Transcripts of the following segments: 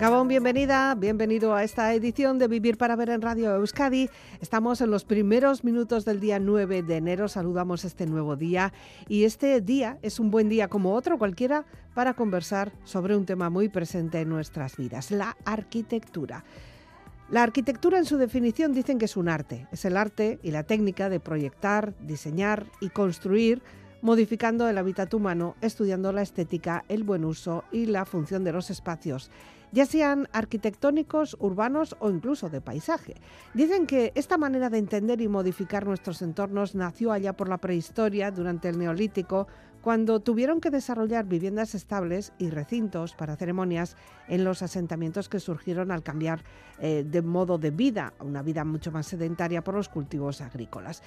Gabón, bienvenida, bienvenido a esta edición de Vivir para Ver en Radio Euskadi. Estamos en los primeros minutos del día 9 de enero, saludamos este nuevo día y este día es un buen día como otro cualquiera para conversar sobre un tema muy presente en nuestras vidas, la arquitectura. La arquitectura en su definición dicen que es un arte, es el arte y la técnica de proyectar, diseñar y construir modificando el hábitat humano, estudiando la estética, el buen uso y la función de los espacios ya sean arquitectónicos, urbanos o incluso de paisaje. Dicen que esta manera de entender y modificar nuestros entornos nació allá por la prehistoria, durante el Neolítico, cuando tuvieron que desarrollar viviendas estables y recintos para ceremonias en los asentamientos que surgieron al cambiar eh, de modo de vida una vida mucho más sedentaria por los cultivos agrícolas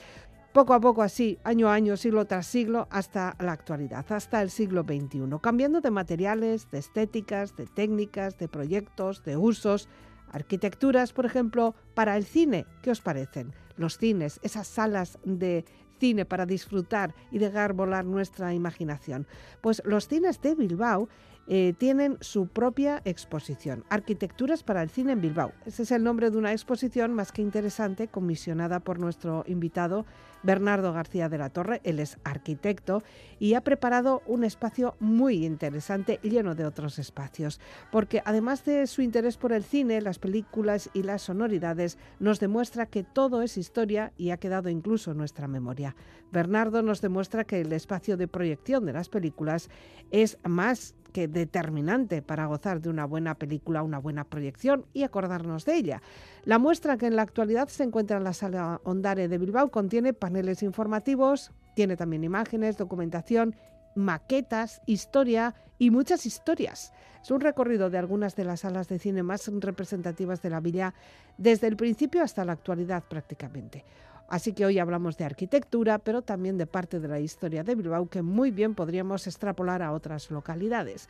poco a poco así, año a año, siglo tras siglo, hasta la actualidad, hasta el siglo XXI, cambiando de materiales, de estéticas, de técnicas, de proyectos, de usos, arquitecturas, por ejemplo, para el cine. ¿Qué os parecen? Los cines, esas salas de cine para disfrutar y dejar volar nuestra imaginación. Pues los cines de Bilbao eh, tienen su propia exposición, Arquitecturas para el Cine en Bilbao. Ese es el nombre de una exposición más que interesante, comisionada por nuestro invitado Bernardo García de la Torre. Él es arquitecto y ha preparado un espacio muy interesante, lleno de otros espacios, porque además de su interés por el cine, las películas y las sonoridades, nos demuestra que todo es historia y ha quedado incluso en nuestra memoria. Bernardo nos demuestra que el espacio de proyección de las películas es más que determinante para gozar de una buena película, una buena proyección y acordarnos de ella. La muestra que en la actualidad se encuentra en la sala Ondare de Bilbao contiene paneles informativos, tiene también imágenes, documentación, maquetas, historia y muchas historias. Es un recorrido de algunas de las salas de cine más representativas de la villa desde el principio hasta la actualidad prácticamente. Así que hoy hablamos de arquitectura, pero también de parte de la historia de Bilbao que muy bien podríamos extrapolar a otras localidades.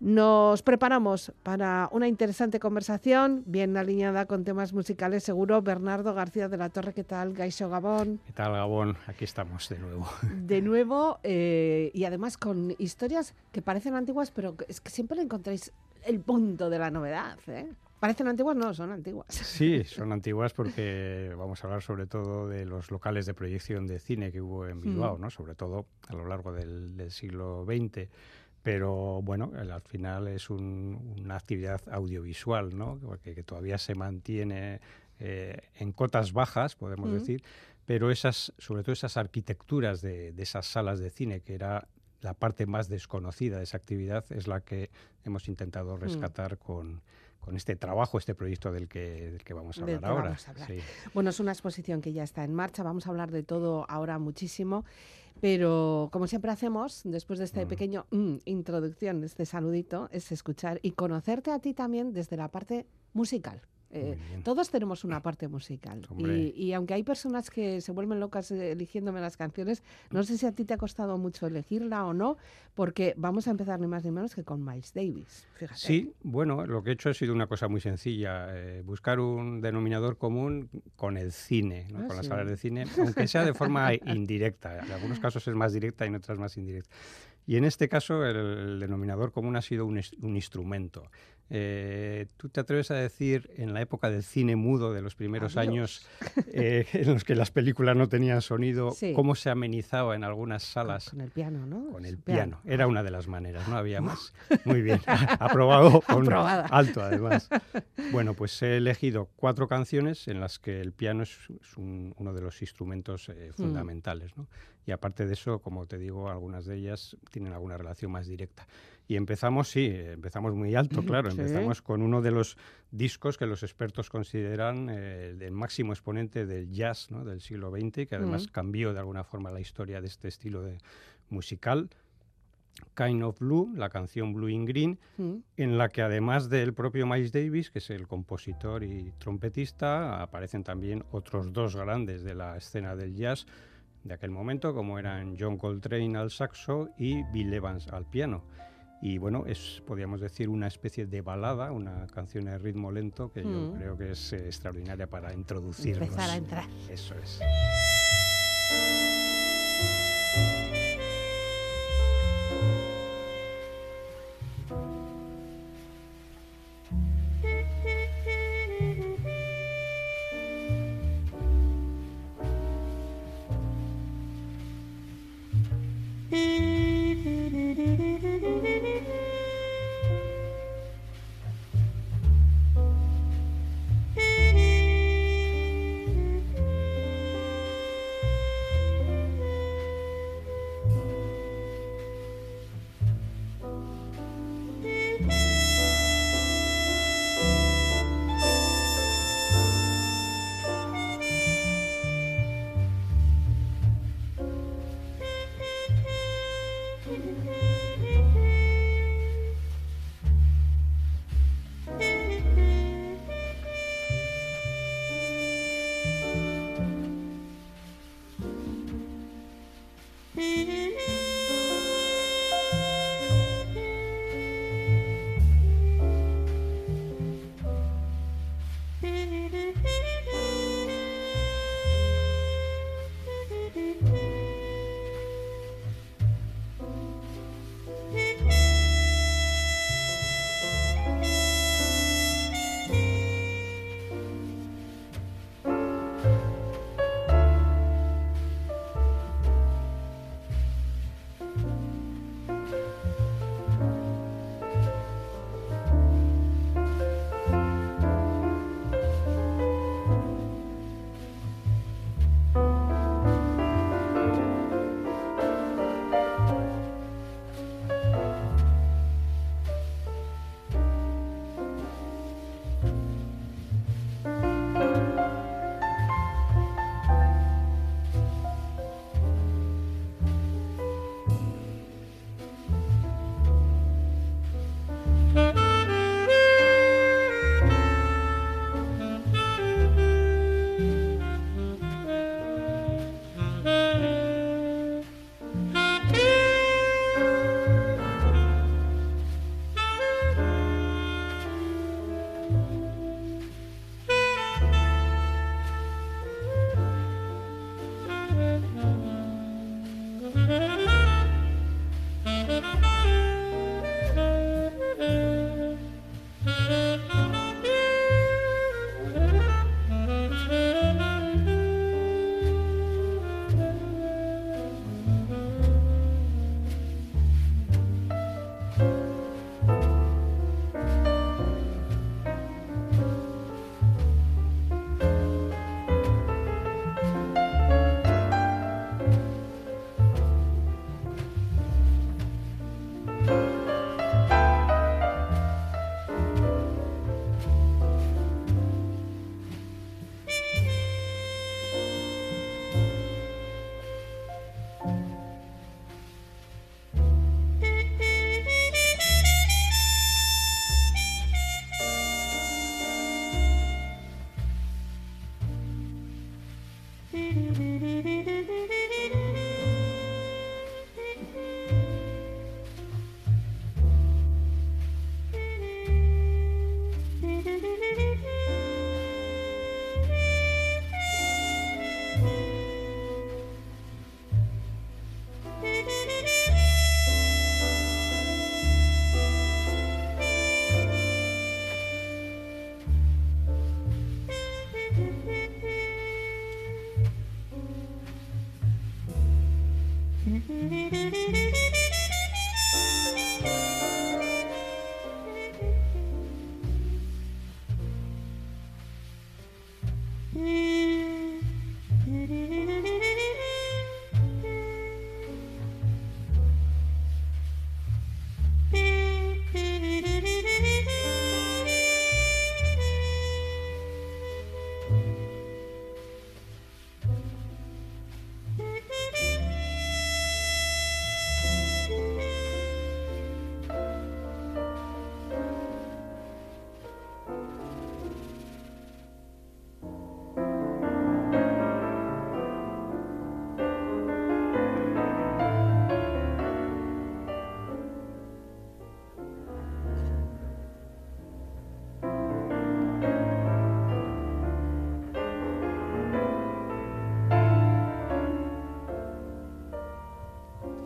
Nos preparamos para una interesante conversación, bien alineada con temas musicales, seguro. Bernardo García de la Torre, ¿qué tal? Gaisho Gabón. ¿Qué tal, Gabón? Aquí estamos de nuevo. De nuevo, eh, y además con historias que parecen antiguas, pero es que siempre encontráis el punto de la novedad. ¿eh? ¿Parecen antiguas? No, son antiguas. Sí, son antiguas porque vamos a hablar sobre todo de los locales de proyección de cine que hubo en Bilbao, mm. ¿no? sobre todo a lo largo del, siglo XX. Pero bueno, al final es una actividad audiovisual ¿no? que, todavía se mantiene eh, en cotas bajas, podemos mm. decir, pero esas, sobre todo esas arquitecturas de, de esas salas de cine, que era la parte más desconocida de esa actividad, es la que hemos intentado mm. rescatar con con este trabajo, este proyecto del que, que vamos a hablar ahora. Bueno, es una exposición que ya está en marcha, vamos a hablar de todo ahora muchísimo, pero como siempre hacemos, después de este mm. pequeño mm, introducción, este saludito, es escuchar y conocerte a ti también desde la parte musical. Eh, todos tenemos una parte musical. Y, aunque hay personas que se vuelven locas eh, eligiéndome las canciones, no sé si a ti te ha costado mucho elegirla o no, porque vamos a empezar ni más ni menos que con Miles Davis. Sí, bueno, lo que he hecho ha sido una cosa muy sencilla, eh, buscar un denominador común con el cine, ah, con las salas de cine, aunque sea de forma indirecta. En algunos casos es más directa y en otras más indirecta. Y en este caso el, denominador común ha sido un, un instrumento. Eh, ¿Tú te atreves a decir, en la época del cine mudo de los primeros años, eh, en los que las películas no tenían sonido, cómo se amenizaba en algunas salas? Con el piano, ¿no? Con el piano. Era una de las maneras, no había más. Muy bien, aprobado con alto además. Bueno, pues he elegido cuatro canciones en las que el piano es, uno de los instrumentos eh, hmm. fundamentales, ¿no? Y aparte de eso, como te digo, algunas de ellas tienen alguna relación más directa. Y empezamos, sí, empezamos muy alto, claro. Empezamos con uno de los discos que los expertos consideran eh, el máximo exponente del jazz ¿no? del siglo XX, que además cambió de alguna forma la historia de este estilo de musical. Kind of Blue, la canción Blue in Green, mm. en la que además del propio Miles Davis, que es el compositor y trompetista, aparecen también otros dos grandes de la escena del jazz de aquel momento, como eran John Coltrane al saxo y Bill Evans al piano. Y bueno, es, podríamos decir, una especie de balada, una canción de ritmo lento que yo mm. creo que es eh, extraordinaria para introducirnos. Empezar a entrar. Eso es.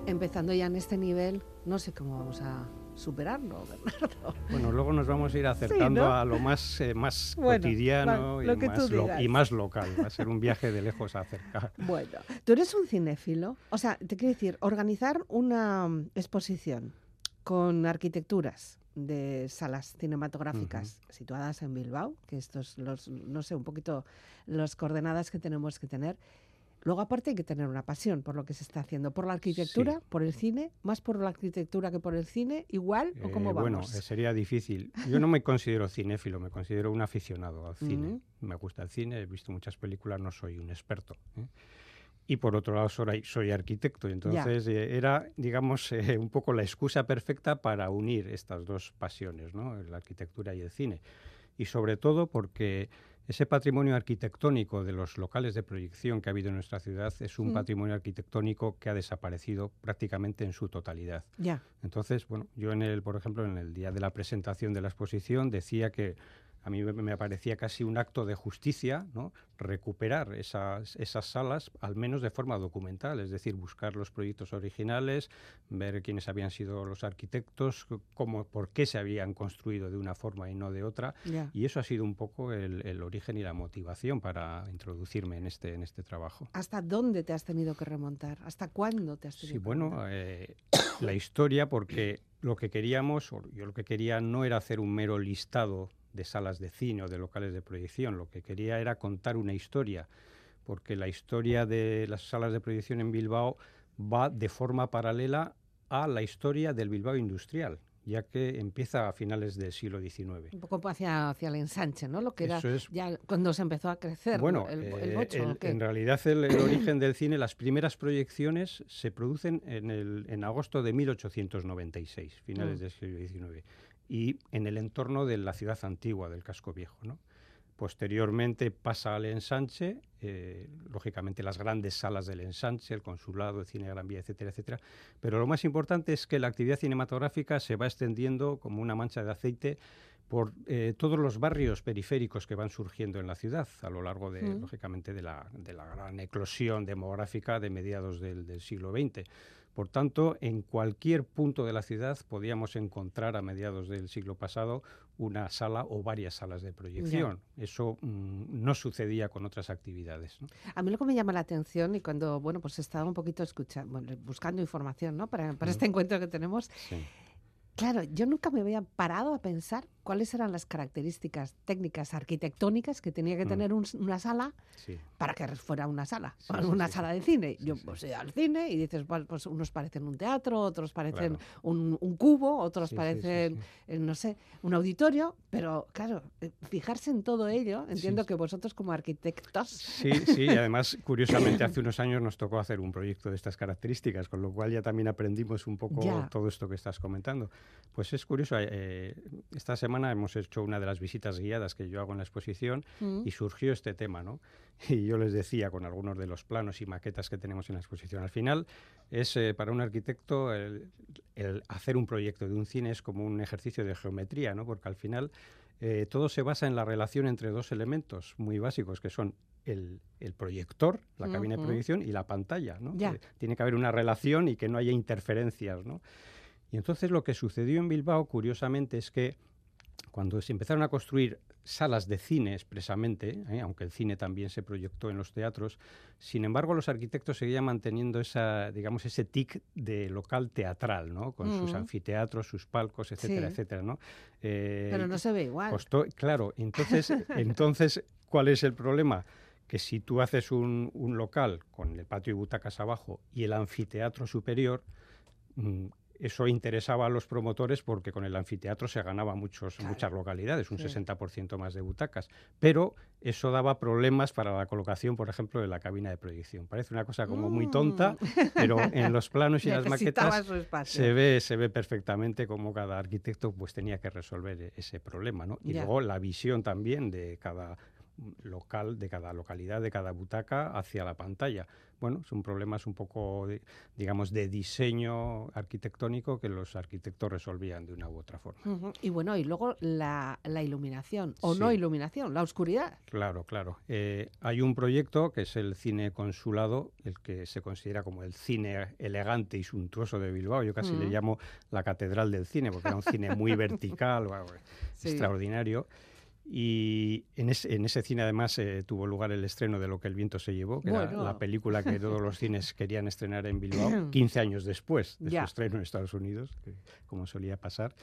Empezando ya en este nivel, no sé cómo vamos a superarlo, Bernardo. Bueno, luego nos vamos a ir acercando a lo más, eh, más cotidiano y, más local. Va a ser un viaje de lejos a acercar. Bueno, tú eres un cinéfilo. O sea, te quiero decir, organizar una mm, exposición con arquitecturas de salas cinematográficas situadas en Bilbao, que estos los, no sé, un poquito las coordenadas que tenemos que tener. Luego, aparte, hay que tener una pasión por lo que se está haciendo, por la arquitectura, por el cine, más por la arquitectura que por el cine, igual o cómo eh, vamos. Bueno, eh, sería difícil. Yo no me considero cinéfilo, me considero un aficionado al cine. Me gusta el cine, he visto muchas películas, no soy un experto. ¿eh? y por otro lado soy, soy arquitecto. Entonces era, digamos, un poco la excusa perfecta para unir estas dos pasiones, ¿no? la arquitectura y el cine. Y sobre todo porque ese patrimonio arquitectónico de los locales de proyección que ha habido en nuestra ciudad es un patrimonio arquitectónico que ha desaparecido prácticamente en su totalidad. Ya. Entonces, bueno, yo en el, por ejemplo, en el día de la presentación de la exposición decía que a mí me parecía casi un acto de justicia ¿no? recuperar esas, esas salas, al menos de forma documental, es decir, buscar los proyectos originales, ver quiénes habían sido los arquitectos, cómo, por qué se habían construido de una forma y no de otra. Y eso ha sido un poco el, origen y la motivación para introducirme en este, en este trabajo. ¿Hasta dónde te has tenido que remontar? ¿Hasta cuándo te has tenido sí, que bueno, remontar? Eh, la historia, porque lo que queríamos, yo lo que quería no era hacer un mero listado de salas de cine o de locales de proyección. Lo que quería era contar una historia, porque la historia de las salas de proyección en Bilbao va de forma paralela a la historia del Bilbao industrial ya que empieza a finales del siglo XIX. Un poco hacia, hacia el ensanche, ¿no? Lo que era ya cuando se empezó a crecer bueno, el, eh, en realidad el, origen del cine, las primeras proyecciones se producen en, el, en agosto de 1896, finales mm. del siglo XIX y en el entorno de la ciudad antigua, del casco viejo. ¿no? Posteriormente pasa al ensanche, eh, lógicamente las grandes salas del ensanche, el consulado, el cine Gran Vía, etcétera, etcétera. Pero lo más importante es que la actividad cinematográfica se va extendiendo como una mancha de aceite por eh, todos los barrios periféricos que van surgiendo en la ciudad a lo largo de, mm. lógicamente, de la, de la, gran eclosión demográfica de mediados del, del siglo XX. Por tanto, en cualquier punto de la ciudad podíamos encontrar a mediados del siglo pasado una sala o varias salas de proyección. Eso mm, no sucedía con otras actividades. A mí lo que me llama la atención y cuando bueno pues estaba un poquito escuchando, buscando información ¿no? para, para este encuentro que tenemos, claro, yo nunca me había parado a pensar cuáles eran las características técnicas arquitectónicas que tenía que mm. tener una sala para que fuera una sala, una sala de cine. Yo pues voy al cine y dices, pues unos parecen un teatro, otros parecen un, cubo, otros parecen, eh, no sé, un auditorio, pero claro, eh, fijarse en todo ello, entiendo que vosotros como arquitectos... Sí, sí, y además, curiosamente, hace unos años nos tocó hacer un proyecto de estas características, con lo cual ya también aprendimos un poco todo esto que estás comentando. Pues es curioso, eh, esta semana hemos hecho una de las visitas guiadas que yo hago en la exposición mm. y surgió este tema, ¿no? Y yo les decía con algunos de los planos y maquetas que tenemos en la exposición, al final es eh, para un arquitecto el, hacer un proyecto de un cine es como un ejercicio de geometría, ¿no? Porque al final eh, todo se basa en la relación entre dos elementos muy básicos que son el, proyector, la cabina de proyección y la pantalla, ¿no? tiene que haber una relación y que no haya interferencias, ¿no? Y entonces lo que sucedió en Bilbao, curiosamente, es que cuando se empezaron a construir salas de cine expresamente, ¿eh? aunque el cine también se proyectó en los teatros, sin embargo los arquitectos seguían manteniendo esa, digamos, ese tic de local teatral, ¿no? Con sus mm. anfiteatros, sus palcos, etcétera, etcétera, ¿no? Eh, Pero no se ve igual. claro, entonces, entonces, ¿cuál es el problema? Que si tú haces un, un local con el patio y butacas abajo y el anfiteatro superior, mm, eso interesaba a los promotores porque con el anfiteatro se ganaba muchos, muchas localidades, un 60% más de butacas. Pero eso daba problemas para la colocación, por ejemplo, de la cabina de proyección. Parece una cosa como muy tonta, mm. pero en los planos y las maquetas se ve, se ve perfectamente cómo cada arquitecto pues, tenía que resolver ese problema. ¿no? Y luego la visión también de cada local de cada localidad, de cada butaca hacia la pantalla. Bueno, son problemas un poco, digamos, de diseño arquitectónico que los arquitectos resolvían de una u otra forma. Y bueno, y luego la, iluminación, o no iluminación, la oscuridad. Claro, claro. Eh, hay un proyecto que es el cine consulado, el que se considera como el cine elegante y suntuoso de Bilbao. Yo casi le llamo la catedral del cine, porque era un cine muy vertical, extraordinario. Y en, ese cine además eh, tuvo lugar el estreno de Lo que el viento se llevó, que era la película que todos los cines querían estrenar en Bilbao 15 años después de su estreno en Estados Unidos, como solía pasar.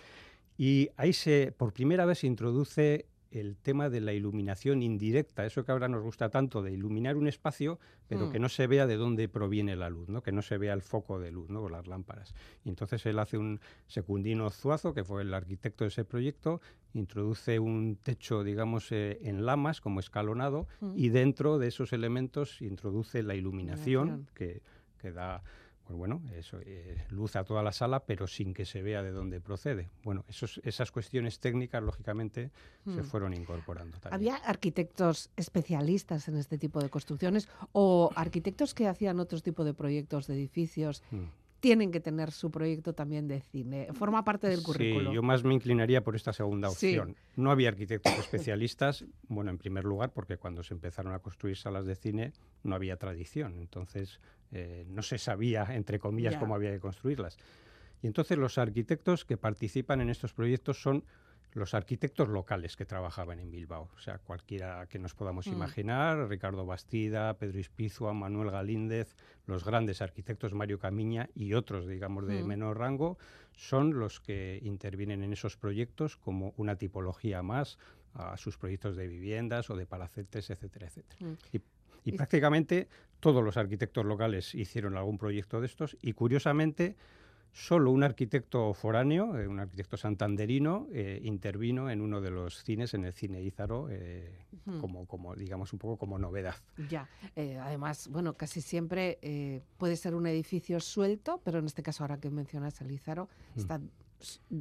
Y ahí se, por primera vez se introduce el tema de la iluminación indirecta, eso que ahora nos gusta tanto de iluminar un espacio, pero que mm. no se vea de dónde proviene la luz, ¿no? que no se vea el foco de luz ¿no? las lámparas. Y entonces él hace un secundino Zuazo, que fue el arquitecto de ese proyecto, introduce un techo, digamos, eh, en lamas, como escalonado, mm. y dentro de esos elementos introduce la iluminación, que, que da pues bueno, eso, eh, luz a toda la sala, pero sin que se vea de dónde procede. Bueno, esos, esas cuestiones técnicas, lógicamente, se hmm. fueron incorporando también. ¿Había arquitectos especialistas en este tipo de construcciones o arquitectos que hacían otros tipo de proyectos de edificios hmm tienen que tener su proyecto también de cine. Forma parte del currículo. Sí, yo más me inclinaría por esta segunda opción. No había arquitectos especialistas, bueno, en primer lugar, porque cuando se empezaron a construir salas de cine no había tradición, entonces eh, no se sabía, entre comillas, cómo había que construirlas. Y entonces los arquitectos que participan en estos proyectos son los arquitectos locales que trabajaban en Bilbao, o sea, cualquiera que nos podamos mm. imaginar, Ricardo Bastida, Pedro Ispizua, Manuel Galíndez, los grandes arquitectos Mario Camiña y otros, digamos, de mm. menor rango, son los que intervienen en esos proyectos como una tipología más a sus proyectos de viviendas o de palacetes, etcétera, etcétera. Mm. Y, y prácticamente todos los arquitectos locales hicieron algún proyecto de estos y curiosamente Solo un arquitecto foráneo, eh, un arquitecto santanderino, eh, intervino en uno de los cines, en el cine Ízaro, eh, como, como, digamos, un poco como novedad. Ya, además, bueno, casi siempre puede ser un edificio suelto, pero en este caso, ahora que mencionas el Ízaro, mm. está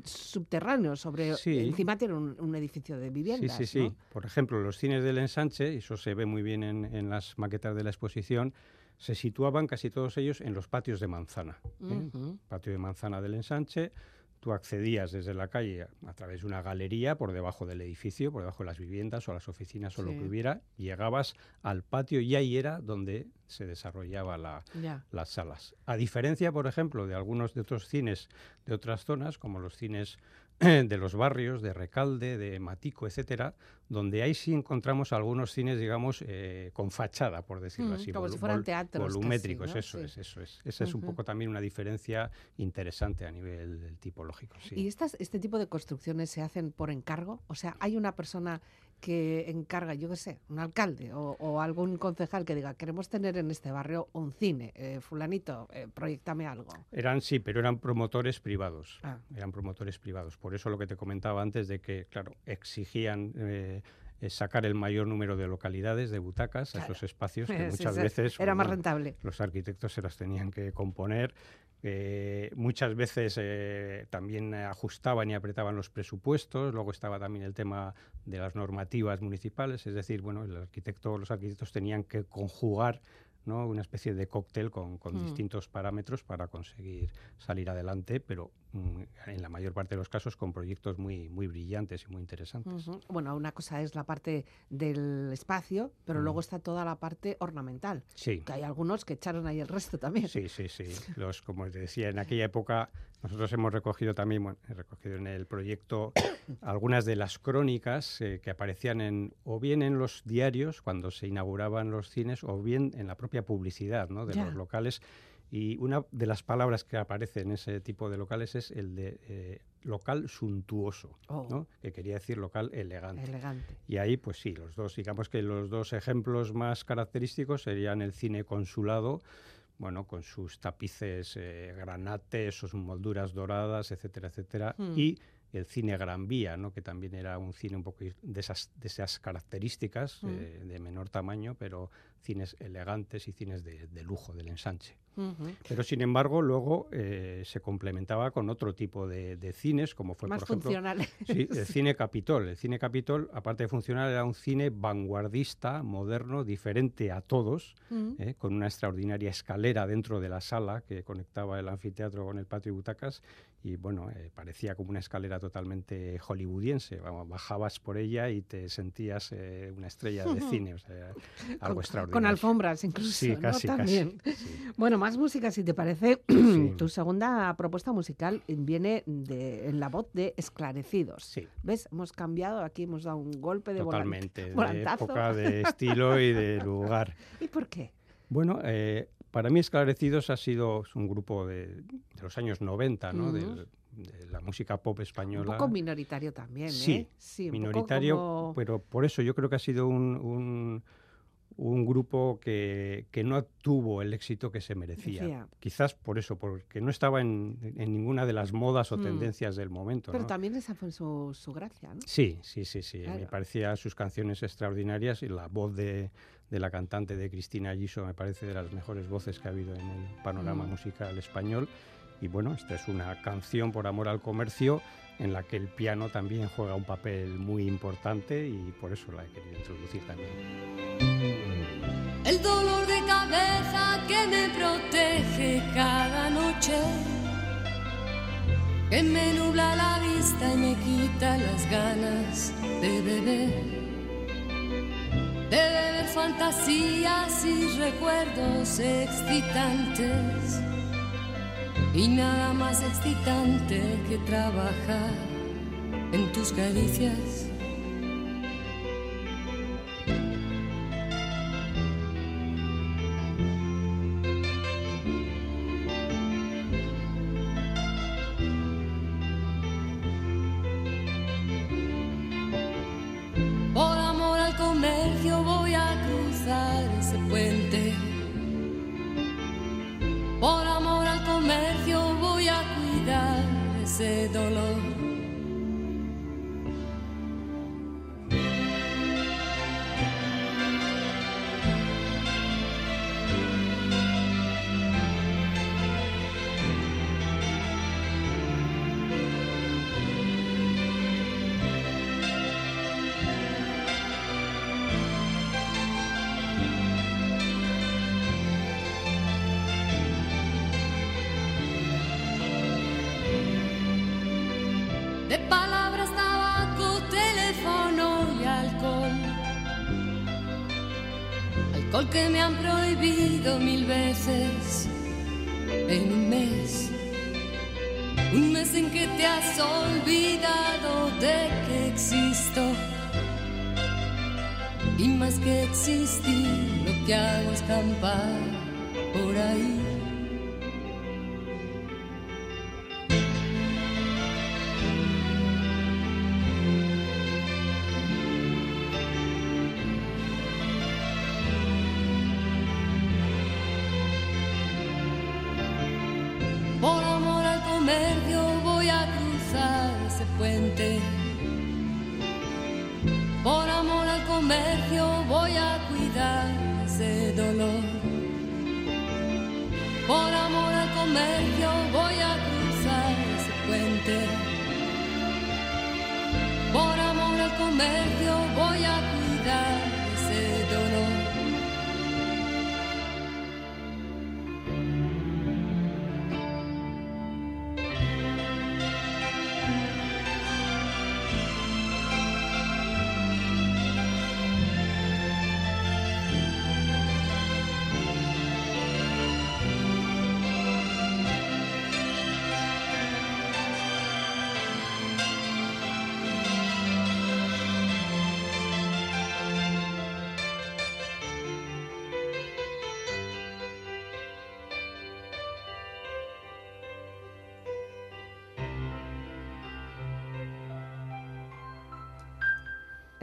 subterráneo, sobre encima tiene un, edificio de viviendas. Sí, sí, sí. Por ejemplo, los cines del ensanche, y eso se ve muy bien en, en las maquetas de la exposición, se situaban casi todos ellos en los patios de manzana. ¿eh? Patio de manzana del ensanche, tú accedías desde la calle a, través de una galería por debajo del edificio, por debajo de las viviendas o las oficinas o lo que hubiera, llegabas al patio y ahí era donde se desarrollaba las salas. A diferencia, por ejemplo, de algunos de otros cines de otras zonas, como los cines de los barrios, de Recalde, de Matico, etcétera, donde ahí sí encontramos algunos cines, digamos, eh, con fachada, por decirlo mm, así. Como si fueran teatros. Volumétricos, eso es, eso es. Esa es un poco también una diferencia interesante a nivel tipológico. ¿Y estas, este tipo de construcciones se hacen por encargo? O sea, hay una persona que encarga, yo qué sé, un alcalde o, algún concejal que diga, queremos tener en este barrio un cine, eh, fulanito, eh, proyectame algo. Eran, sí, pero eran promotores privados, ah. eran promotores privados. Por eso lo que te comentaba antes de que, claro, exigían... Eh, sacar el mayor número de localidades, de butacas, a esos espacios que muchas veces era más rentable. Los arquitectos se las tenían que componer eh, muchas veces eh, también ajustaban y apretaban los presupuestos, luego estaba también el tema de las normativas municipales, es decir, bueno, el arquitecto, los arquitectos tenían que conjugar ¿no? una especie de cóctel con, con hmm. distintos parámetros para conseguir salir adelante, pero mm, en la mayor parte de los casos con proyectos muy, muy brillantes y muy interesantes. Bueno, una cosa es la parte del espacio, pero luego está toda la parte ornamental. Sí. Que hay algunos que echaron ahí el resto también. Sí, sí, sí. Los, como te decía, en aquella época nosotros hemos recogido también, bueno, he recogido en el proyecto algunas de las crónicas eh, que aparecían en, o bien en los diarios cuando se inauguraban los cines, o bien en la propia publicidad ¿no? de los locales. Y una de las palabras que aparece en ese tipo de locales es el de eh, local suntuoso, oh. ¿no? que quería decir local elegante. elegante. Y ahí, pues sí, los dos, digamos que los dos ejemplos más característicos serían el cine consulado, bueno, con sus tapices eh, granates, sus molduras doradas, etcétera, etcétera, hmm. y el cine Gran Vía, ¿no? que también era un cine un poco de esas, de esas características, hmm. eh, de menor tamaño, pero cines elegantes y cines de, lujo, del ensanche. Pero sin embargo, luego eh, se complementaba con otro tipo de, cines, como fue, por ejemplo, sí, el cine Capitol. El cine Capitol, aparte de funcional, era un cine vanguardista, moderno, diferente a todos, eh, con una extraordinaria escalera dentro de la sala que conectaba el anfiteatro con el patio y butacas y bueno, eh, parecía como una escalera totalmente hollywoodiense. bajabas por ella y te sentías una estrella de cine, o sea, algo extraordinario. Con alfombras incluso, sí, casi, También. Bueno, más música, si te parece. tu segunda propuesta musical viene de, en la voz de Esclarecidos. Sí. ¿Ves? Hemos cambiado, aquí hemos dado un golpe de Totalmente, de época, de estilo y de lugar. ¿Y por qué? Bueno, eh, para mí Esclarecidos ha sido un grupo de, los años 90, ¿no? de, la música pop española. Un poco minoritario también, ¿eh? Sí, minoritario, pero por eso yo creo que ha sido un, un, grupo que, que, no tuvo el éxito que se merecía. Quizás por eso, porque no estaba en, en ninguna de las modas o mm. tendencias del momento. Pero también esa fue su, su gracia, ¿no? Sí, sí, sí, sí. Me parecía sus canciones extraordinarias y la voz de de la cantante de Cristina Giso, me parece de las mejores voces que ha habido en el panorama mm. musical español. Y bueno, esta es una canción por amor al comercio en la que el piano también juega un papel muy importante y por eso la he querido introducir también. El dolor de cabeza que me protege cada noche, que me nubla la vista y me quita las ganas de beber de beber fantasías y recuerdos excitantes. Y nada más excitante que trabajar en tus caricias. ces dolores. Que me han prohibido mil veces en un mes. Un mes en que te has olvidado de que existo. Y más que existir, lo que hago es campar por ahí.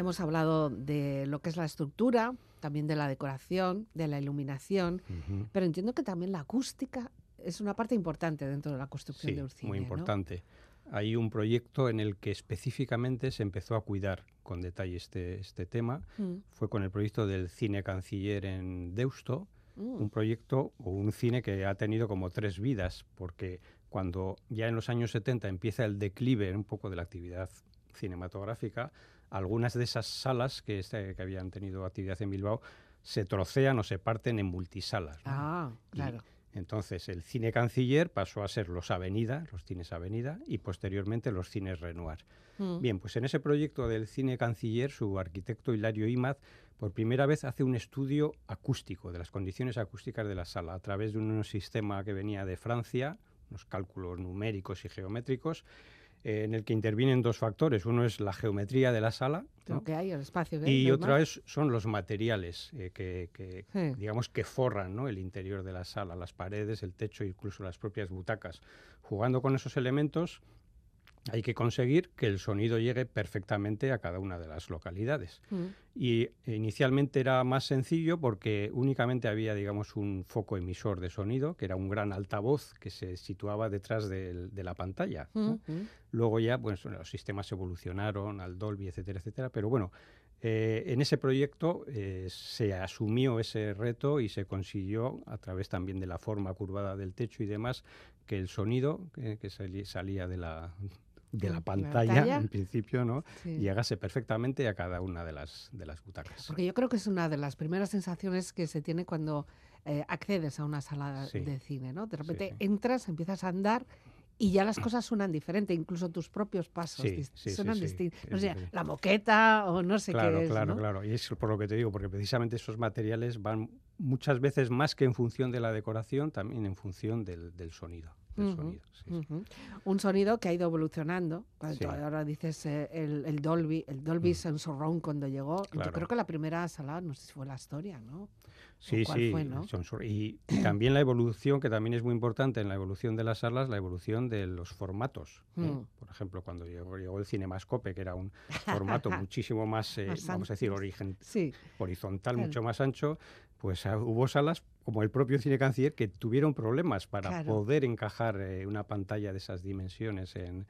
Hemos hablado de lo que es la estructura, también de la decoración, de la iluminación, pero entiendo que también la acústica es una parte importante dentro de la construcción de un cine. Muy importante. Hay un proyecto en el que específicamente se empezó a cuidar con detalle este, este tema. Mm. Fue con el proyecto del cine canciller en Deusto, un proyecto o un cine que ha tenido como tres vidas, porque cuando ya en los años 70 empieza el declive un poco de la actividad cinematográfica, algunas de esas salas que, este, que habían tenido actividad en Bilbao se trocean o se parten en multisalas. Ah, claro. entonces el cine canciller pasó a ser los Avenida, los cines Avenida, y posteriormente los cines Renoir. Mm. Bien, pues en ese proyecto del cine canciller, su arquitecto Hilario Imaz por primera vez hace un estudio acústico de las condiciones acústicas de la sala a través de un sistema que venía de Francia, unos cálculos numéricos y geométricos, eh, en el que intervienen dos factores. Uno es la geometría de la sala. Lo que hay, el espacio. y otra es, son los materiales eh, que, que Sí. digamos, que forran ¿no? el interior de la sala, las paredes, el techo, incluso las propias butacas. Jugando con esos elementos, hay que conseguir que el sonido llegue perfectamente a cada una de las localidades. Mm. Y eh, inicialmente era más sencillo porque únicamente había, digamos, un foco emisor de sonido, que era un gran altavoz que se situaba detrás de la pantalla. ¿no? Mm, mm. Luego ya, pues los sistemas evolucionaron al Dolby, etcétera, etcétera. Pero bueno, eh, en ese proyecto eh, se asumió ese reto y se consiguió, a través también de la forma curvada del techo y demás, que el sonido que salía de la, de la la pantalla, pantalla. en principio, ¿no? Sí. llegase perfectamente a cada una de las, de las butacas. Porque yo creo que es una de las primeras sensaciones que se tiene cuando eh, accedes a una sala Sí. de cine, ¿no? De repente sí. entras, empiezas a andar y ya las cosas suenan diferente, incluso tus propios pasos Sí, sí, suenan sí, distintos. sé, diferente. la moqueta o no sé Claro, qué es, claro, ¿no? claro. Y es por lo que te digo, porque precisamente esos materiales van muchas veces más que en función de la decoración, también en función del, del sonido. Del sonido, sí. Un sonido que ha ido evolucionando. Cuando Sí. ahora dices eh, el, el Dolby, el Dolby Mm. Sensor cuando llegó, yo creo que la primera sala, no sé si fue la historia, ¿no? Sí, cuál sí. fue, no? y, y también la evolución, que también es muy importante en la evolución de las salas, la evolución de los formatos. ¿eh? Mm. Por ejemplo, cuando llegó, llegó el Cinemascope, que era un formato muchísimo más, eh, Más vamos a decir, ancho. origen, Sí. horizontal, Claro. mucho más ancho, pues ah, hubo salas como el propio Cine Canciller que tuvieron problemas para Claro. poder encajar eh, una pantalla de esas dimensiones en,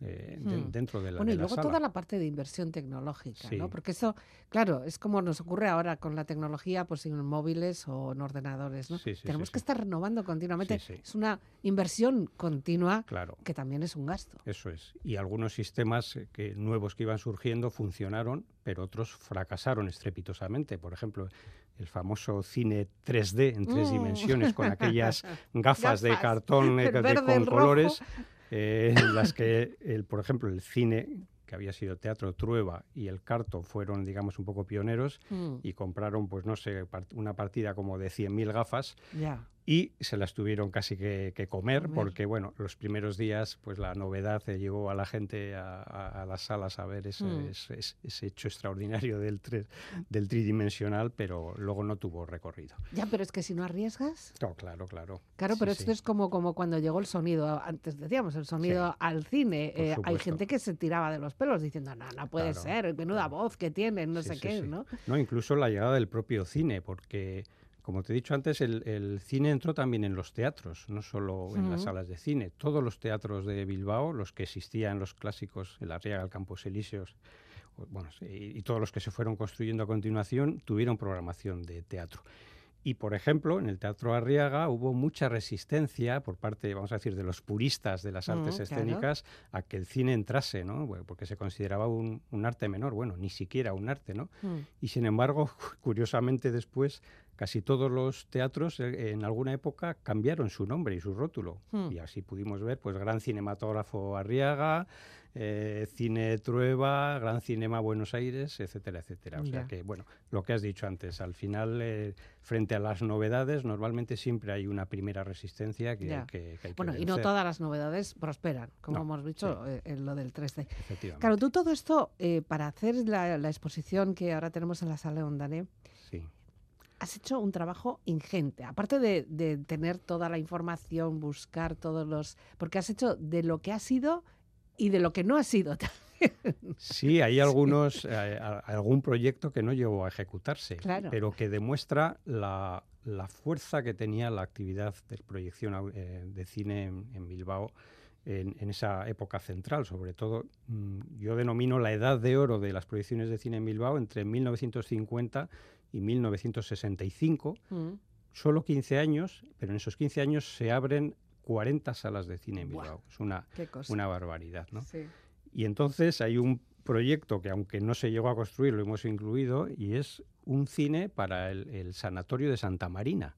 eh, de- Hmm. dentro de la, Bueno, de y luego toda la parte de inversión tecnológica, ¿no? Porque eso, claro, es como nos ocurre ahora con la tecnología, pues en móviles o en ordenadores, ¿no? Sí, sí, Tenemos que estar renovando continuamente. Es una inversión continua Claro. que también es un gasto. Eso es. Y algunos sistemas eh, que, nuevos que iban surgiendo funcionaron, pero otros fracasaron estrepitosamente. Por ejemplo, el famoso cine 3D en tres Mm. dimensiones con aquellas gafas, de cartón de- con colores, eh, en las que, el, por ejemplo, el cine que había sido Teatro Trueba y el Carto fueron, digamos, un poco pioneros Mm, y compraron, pues no sé, part- una partida como de 100.000 gafas. Y se las tuvieron casi que, que comer, Comer. porque bueno, los primeros días pues la novedad eh, llegó a la gente a, a- a las salas a ver ese, Mm. ese- ese- hecho extraordinario del, tres- del tridimensional, pero luego no tuvo recorrido. Ya, pero es que si no arriesgas. No, claro, claro. Claro, Sí, pero sí. esto es como, como cuando llegó el sonido, antes decíamos, el sonido Sí, al cine. Eh, hay gente que se tiraba de los pelos diciendo, no, no puede Claro, ser, menuda claro. voz que tienen, no sé qué. ¿no? No, incluso la llegada del propio cine, porque como te he dicho antes, el, el cine entró también en los teatros, no solo en las salas de cine. Todos los teatros de Bilbao, los que existían, los clásicos, el Arriaga, el Campos Elíseos, bueno, y, y todos los que se fueron construyendo a continuación, tuvieron programación de teatro. Y, por ejemplo, en el Teatro Arriaga hubo mucha resistencia por parte, vamos a decir, de los puristas de las artes Mm, claro. escénicas a que el cine entrase, ¿no? Bueno, porque se consideraba un, un arte menor, bueno, ni siquiera un arte, ¿no? Mm. Y sin embargo, curiosamente después, casi todos los teatros eh, en alguna época cambiaron su nombre y su rótulo. Hmm. Y así pudimos ver, pues, Gran Cinematógrafo Arriaga, eh, Cine Trueba, Gran Cinema Buenos Aires, etcétera, etcétera. O sea que, bueno, lo que has dicho antes, al final, eh, frente a las novedades, normalmente siempre hay una primera resistencia que, que, que hay que Bueno, y no todas las novedades prosperan, como No, hemos dicho eh, en lo del 3D. efectivamente. Claro, tú todo esto, eh, para hacer la, la exposición que ahora tenemos en la sala Ondane, Sí. Has hecho un trabajo ingente. Aparte de, de tener toda la información, buscar todos los... Porque has hecho de lo que ha sido y de lo que no ha sido. Sí, hay algunos, eh, algún proyecto que no llegó a ejecutarse, Claro. pero que demuestra la, la fuerza que tenía la actividad de proyección eh, de cine en, en Bilbao en, en esa época central. Sobre todo, mm, yo denomino la edad de oro de las proyecciones de cine en Bilbao entre 1950 y 1965, Mm, solo 15 años, pero en esos 15 años se abren 40 salas de cine en Buah, Bilbao. Es una, una barbaridad, ¿no? Sí. Y entonces hay un proyecto que aunque no se llegó a construir, lo hemos incluido, y es un cine para el, el Sanatorio de Santa Marina.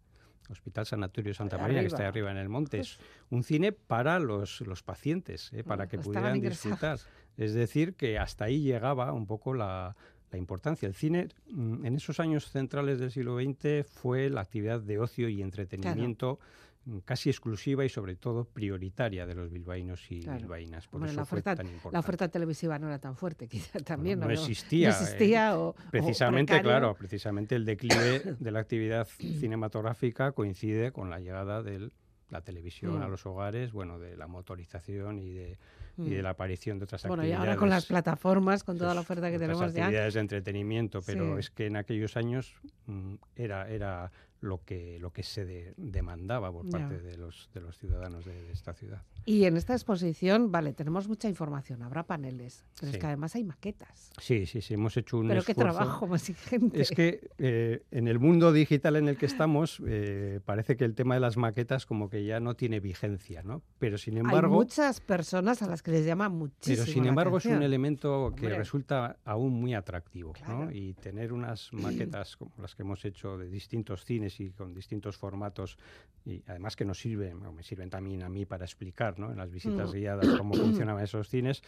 Hospital Sanatorio de Santa Marina, que está arriba. arriba en el monte. Es un cine para los, los pacientes, ¿eh? para Ah, que pudieran disfrutar. Es decir, que hasta ahí llegaba un poco la, la importancia. El cine mm, en esos años centrales del siglo XX fue la actividad de ocio y entretenimiento mm, casi exclusiva y sobre todo prioritaria de los bilbaínos y Claro. bilbaínas. Por Hombre, eso la fue oferta- tan La importante. oferta televisiva no era tan fuerte, quizá también. no ¿no? existía, No eh, existía o Precisamente, claro, precisamente el declive de la actividad cinematográfica coincide con la llegada de la televisión Mm. a los hogares, bueno, de la motorización y de, y Mm. de la aparición de otras Bueno, y actividades. ahora con las plataformas, con toda la oferta que tenemos ya. actividades de entretenimiento, pero Sí. es que en aquellos años mm, era, era lo que, lo que se de- demandaba por Ya. parte de los, de los ciudadanos de, de esta ciudad. Y en esta exposición, vale, tenemos mucha información, habrá paneles, pero es que además hay maquetas. Sí, sí, sí, hemos hecho un Pero qué esfuerzo. trabajo más exigente. Es que eh, en el mundo digital en el que estamos, eh, parece que el tema de las maquetas como que ya no tiene vigencia, ¿no? Pero sin hay embargo, muchas personas a las que les llama muchísimo pero sin la embargo es un elemento que Hombre. resulta aún muy atractivo, Claro. ¿no? Y tener unas maquetas como las que hemos hecho de distintos cines y con distintos formatos y además que nos sirven, o me sirven también a mí para explicar, ¿no? En las visitas Mm. guiadas cómo funcionaban esos cines.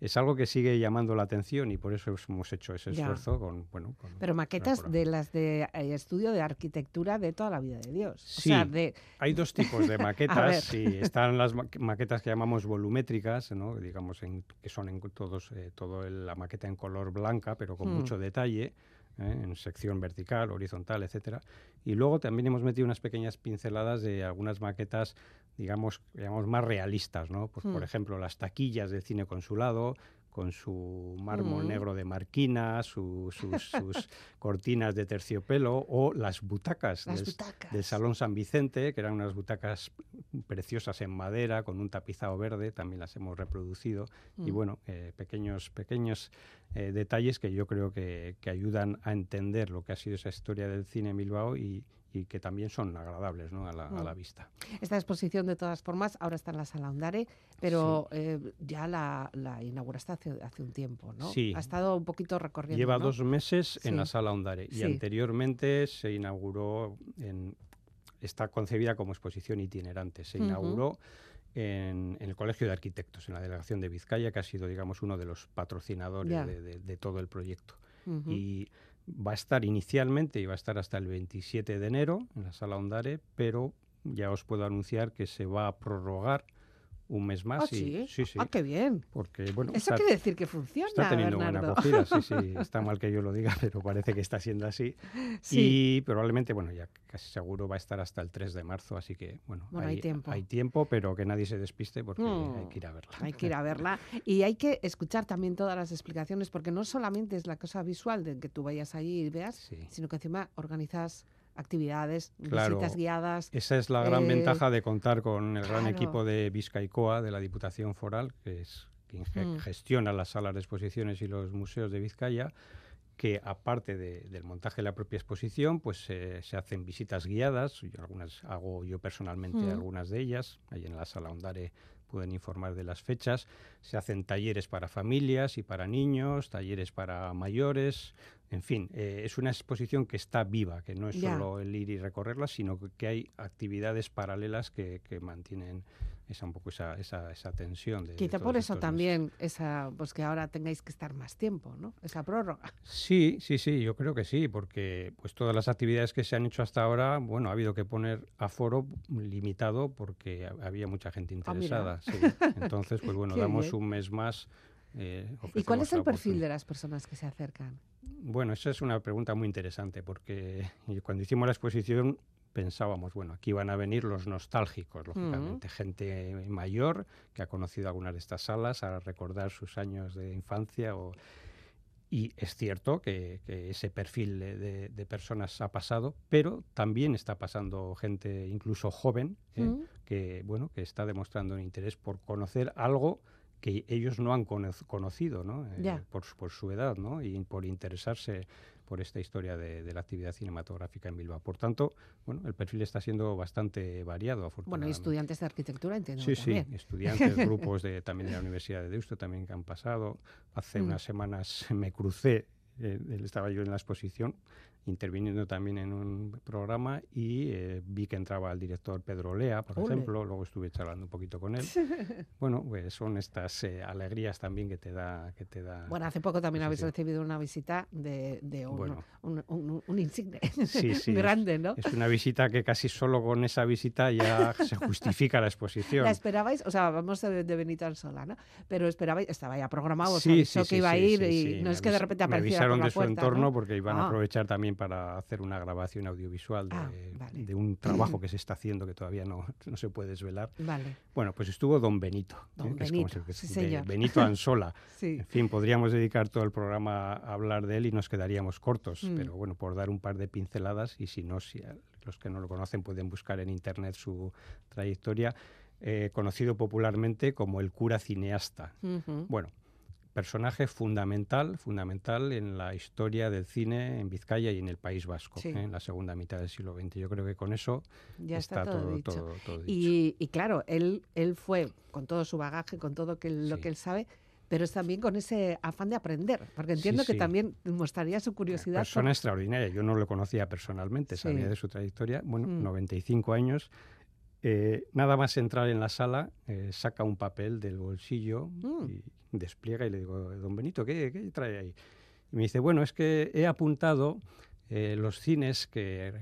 Es algo que sigue llamando la atención y por eso hemos hecho ese Ya. esfuerzo con, bueno, con- Pero maquetas de las de eh, estudio de arquitectura de toda la vida de Dios. O Sí. sea, de Hay dos tipos de maquetas. sí, están las ma- maquetas que llamamos volumétricas, ¿no? digamos en- que son en todos eh, todo el- la maqueta en color blanca, pero con Hmm. mucho detalle, ¿eh? en sección vertical, horizontal, etcétera. Y luego también hemos metido unas pequeñas pinceladas de algunas maquetas, digamos, digamos más realistas, ¿no? Pues, por Hmm. ejemplo, las taquillas del cine consulado con su mármol Mm. negro de marquina, su- sus, sus cortinas de terciopelo o las butacas las del, butacas. del Salón San Vicente, que eran unas butacas preciosas en madera con un tapizado verde, también las hemos reproducido. Y Mm. bueno, eh, pequeños, pequeños eh, detalles que yo creo que, que ayudan a entender lo que ha sido esa historia del cine en Bilbao y, y que también son agradables ¿no? a, la, a la Mm. vista. Esta exposición, de todas formas, ahora está en la sala Ondare, pero eh, ya la, la inauguraste hace, hace un tiempo, ¿no? Sí. Ha estado un poquito recorriendo. Lleva ¿no? dos meses en la sala Ondare y anteriormente se inauguró en está concebida como exposición itinerante. Se inauguró en, en el Colegio de Arquitectos, en la delegación de Vizcaya, que ha sido, digamos, uno de los patrocinadores de, de- de todo el proyecto. Y va a estar inicialmente, y va a estar hasta el 27 de enero en la sala Ondare, pero ya os puedo anunciar que se va a prorrogar un mes más. Ah, y, sí. sí, sí, Ah, qué bien. porque, bueno, Eso está- quiere decir que funciona, Está teniendo Bernardo. buena acogida, sí, sí. Está mal que yo lo diga, pero parece que está siendo así. Sí. Y probablemente, bueno, ya casi seguro va a estar hasta el 3 de marzo, así que, bueno, Bueno, hay tiempo. Hay tiempo, pero que nadie se despiste porque Mm. hay que ir a verla. Hay que ir a verla y hay que escuchar también todas las explicaciones porque no solamente es la cosa visual de que tú vayas allí y veas, Sí. sino que encima organizas actividades, Claro. visitas guiadas. Esa es la gran Eh, ventaja de contar con el gran claro. equipo de Vizcaicoa, de la Diputación Foral, que es quien Mm. gestiona las salas de exposiciones y los museos de Vizcaya, que aparte de- del montaje de la propia exposición, pues eh, se hacen visitas guiadas, yo algunas hago yo personalmente Mm. algunas de ellas, ahí en la sala Ondare pueden informar de las fechas, se hacen talleres para familias y para niños, talleres para mayores, en fin, eh, es una exposición que está viva, que no es Ya. solo el ir y recorrerla, sino que- que hay actividades paralelas que, que mantienen esa un poco esa, esa, esa tensión. De, de Quizá todos por eso estos meses. también esa, pues que ahora tengáis que estar más tiempo, ¿no? Esa prórroga. Sí, sí, sí, yo creo que sí, porque pues todas las actividades que se han hecho hasta ahora, bueno, ha habido que poner aforo limitado porque ha- había mucha gente Ah, interesada. sí. Entonces, pues bueno, damos bien. un mes más. eh, ¿Y cuál es el perfil de las personas que se acercan? Bueno, esa es una pregunta muy interesante porque cuando hicimos la exposición pensábamos, bueno, aquí van a venir los nostálgicos, lógicamente, gente mayor que ha conocido algunas de estas salas a recordar sus años de infancia o, y es cierto que, que ese perfil de, personas ha pasado, pero también está pasando gente incluso joven ¿eh? ¿Mm? que bueno que está demostrando un interés por conocer algo que ellos no han cono- conocido, ¿no? Eh, por, su- por su edad, ¿no? Y por interesarse por esta historia de, la actividad cinematográfica en Bilbao. Por tanto, bueno, el perfil está siendo bastante variado, Bueno, y estudiantes de arquitectura, entiendo. Sí, sí, estudiantes, grupos de, también de la Universidad de Deusto también que han pasado. Hace mm. unas semanas me crucé, eh, estaba yo en la exposición, interviniendo también en un programa y eh, vi que entraba el director Pedro Lea, por ejemplo, luego estuve charlando un poquito con él. bueno, pues son estas eh, alegrías también que te da que te da. Bueno, hace poco también habéis recibido una visita de, un, un, insigne grande, ¿no? Es una visita que casi solo con esa visita ya se justifica la exposición. ¿La esperabais? O sea, vamos de, de Benito Sola, ¿no? Pero esperabais, estaba ya programado, sí, avisó que iba a ir y no es que de repente apareciera Me avisaron de su entorno porque iban a ah. aprovechar también para hacer una grabación audiovisual de, ah, un trabajo que se está haciendo que todavía no, no se puede desvelar. Bueno, pues estuvo don Benito. Don Benito, Benito Ansola. En fin, podríamos dedicar todo el programa a hablar de él y nos quedaríamos cortos, mm. pero bueno, por dar un par de pinceladas y si no, si los que no lo conocen pueden buscar en internet su trayectoria. Eh, conocido popularmente como el cura cineasta. Bueno, personaje fundamental, fundamental en la historia del cine en Vizcaya y en el País Vasco, ¿eh? en la segunda mitad del siglo XX. Yo creo que con eso ya está, todo, dicho. Y, claro, él, él fue con todo su bagaje, con todo que, lo que él sabe, pero es también con ese afán de aprender, porque entiendo que también mostraría su curiosidad. Persona extraordinaria, yo no lo conocía personalmente, sabía de su trayectoria, bueno, 95 mm. años, eh, nada más entrar en la sala, eh, saca un papel del bolsillo mm. y despliega y le digo, don Benito, ¿qué, trae ahí? Y me dice, bueno, es que he apuntado eh, los cines que,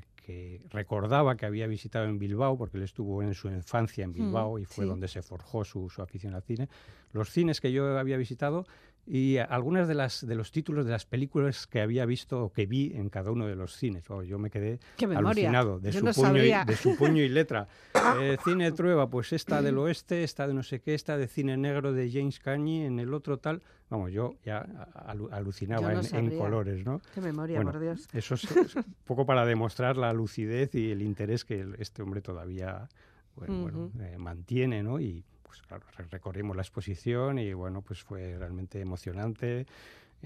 recordaba que había visitado en Bilbao, porque él estuvo en su infancia en mm, Bilbao y fue donde se forjó su, su, afición al cine. Los cines que yo había visitado y algunas de las de los títulos de las películas que había visto o que vi en cada uno de los cines. Oh, yo me quedé alucinado de su, puño y, de su puño y letra. Eh, cine Trueba, pues esta del oeste, esta de no sé qué, esta de cine negro de James Cagney, en el otro tal. Vamos, yo ya alucinaba en, colores, ¿no? Qué memoria, por Dios. Eso es, un poco para demostrar la lucidez y el interés que este hombre todavía bueno, eh, mantiene, ¿no? Y, pues claro, recorrimos la exposición y bueno, pues fue realmente emocionante.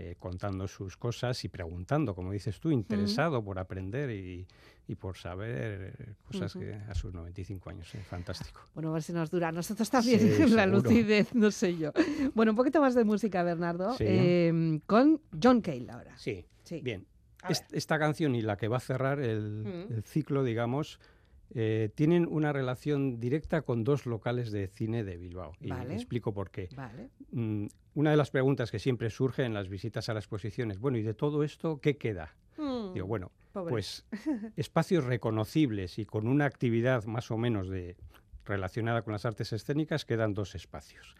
Eh, contando sus cosas y preguntando, como dices tú, interesado por aprender y, por saber cosas que a sus 95 años. es fantástico. Bueno, a ver si nos dura. Nosotros también la lucidez, no sé yo. Bueno, un poquito más de música, Bernardo, em, con John Cale ahora. Sí, sí. bien. esta canción y la que va a cerrar el, el ciclo, digamos, eh, tienen una relación directa con dos locales de cine de Bilbao. Y explico por qué. Mm, una de las preguntas que siempre surge en las visitas a las exposiciones, bueno, ¿y de todo esto qué queda? Hmm. Digo, bueno, pues espacios reconocibles y con una actividad más o menos de, relacionada con las artes escénicas quedan dos espacios.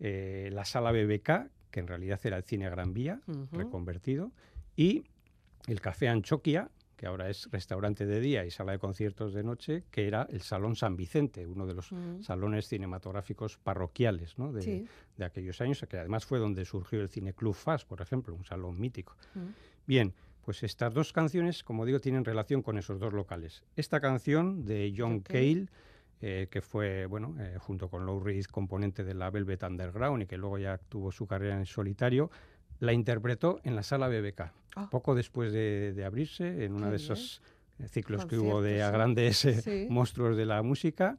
Eh, la sala BBK, que en realidad era el cine Gran Vía, reconvertido, y el Café Anchoquia, que ahora es restaurante de día y sala de conciertos de noche, que era el Salón San Vicente, uno de los mm. salones cinematográficos parroquiales de, aquellos años, que además fue donde surgió el Cine Club FAS, por ejemplo, un salón mítico. Mm. Bien, pues estas dos canciones, como digo, tienen relación con esos dos locales. Esta canción de John Cale, eh, que fue, bueno, eh, junto con Lou Reed, componente de la Velvet Underground y que luego ya tuvo su carrera en solitario, la interpretó en la sala BBK, ah. poco después de, abrirse, en uno de esos eh, ciclos que hubo de a grandes eh, monstruos de la música.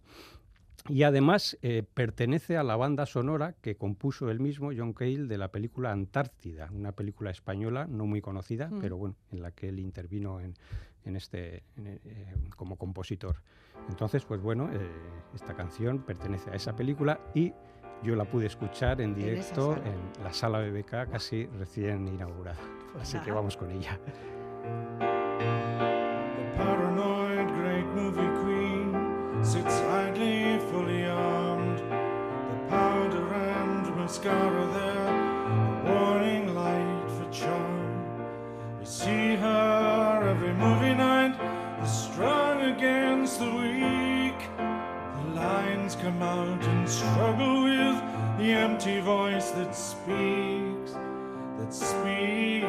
Y además eh, pertenece a la banda sonora que compuso él mismo, John Cale, de la película Antártida, una película española no muy conocida, mm. pero bueno, en la que él intervino en, este, como compositor. Entonces, pues bueno, esta canción pertenece a esa película y yo la pude escuchar en directo en, la sala BBK casi recién inaugurada. Pues Así que vamos con ella. Lines come out and struggle with the empty voice that speaks, that speaks.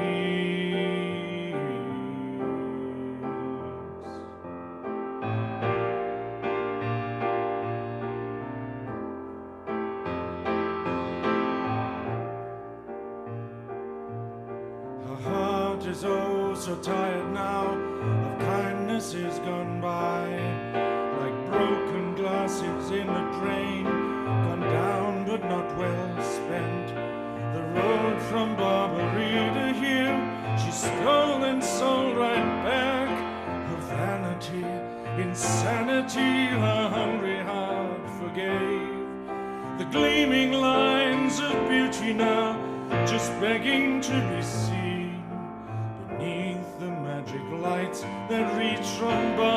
Her heart is oh so tired now of kindnesses gone From Barbary to here, she stole and sold right back. Her vanity, insanity, her hungry heart forgave. The gleaming lines of beauty now, just begging to be seen beneath the magic lights that reach from Barbary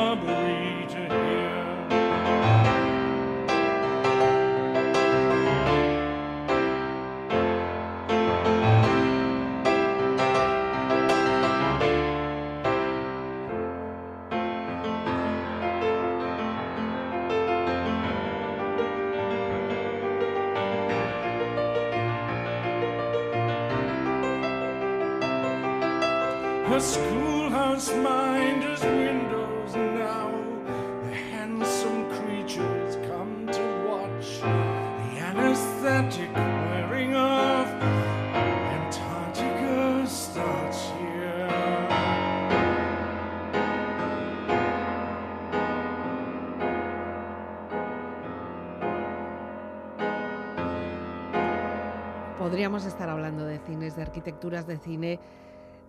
de arquitecturas de cine,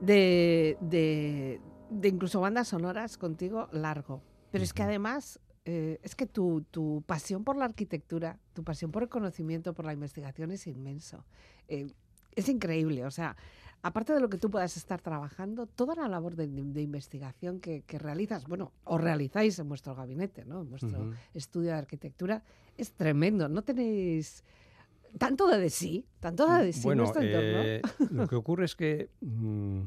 de, de- de incluso bandas sonoras contigo largo. Pero es que además, eh, es que tu, tu pasión por la arquitectura, tu pasión por el conocimiento, por la investigación es inmenso. Eh, es increíble. O sea, aparte de lo que tú puedas estar trabajando, toda la labor de, de investigación que, que realizas, bueno, o realizáis en vuestro gabinete, ¿no? En vuestro estudio de arquitectura, es tremendo. No tenéis tanto de sí, tanto de sí en Bueno, vuestro entorno. eh, lo que ocurre es que mm,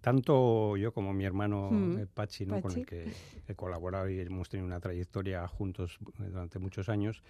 tanto yo como mi hermano Mm, eh, Pachi, ¿no? con el que he colaborado y hemos tenido una trayectoria juntos eh, durante muchos años,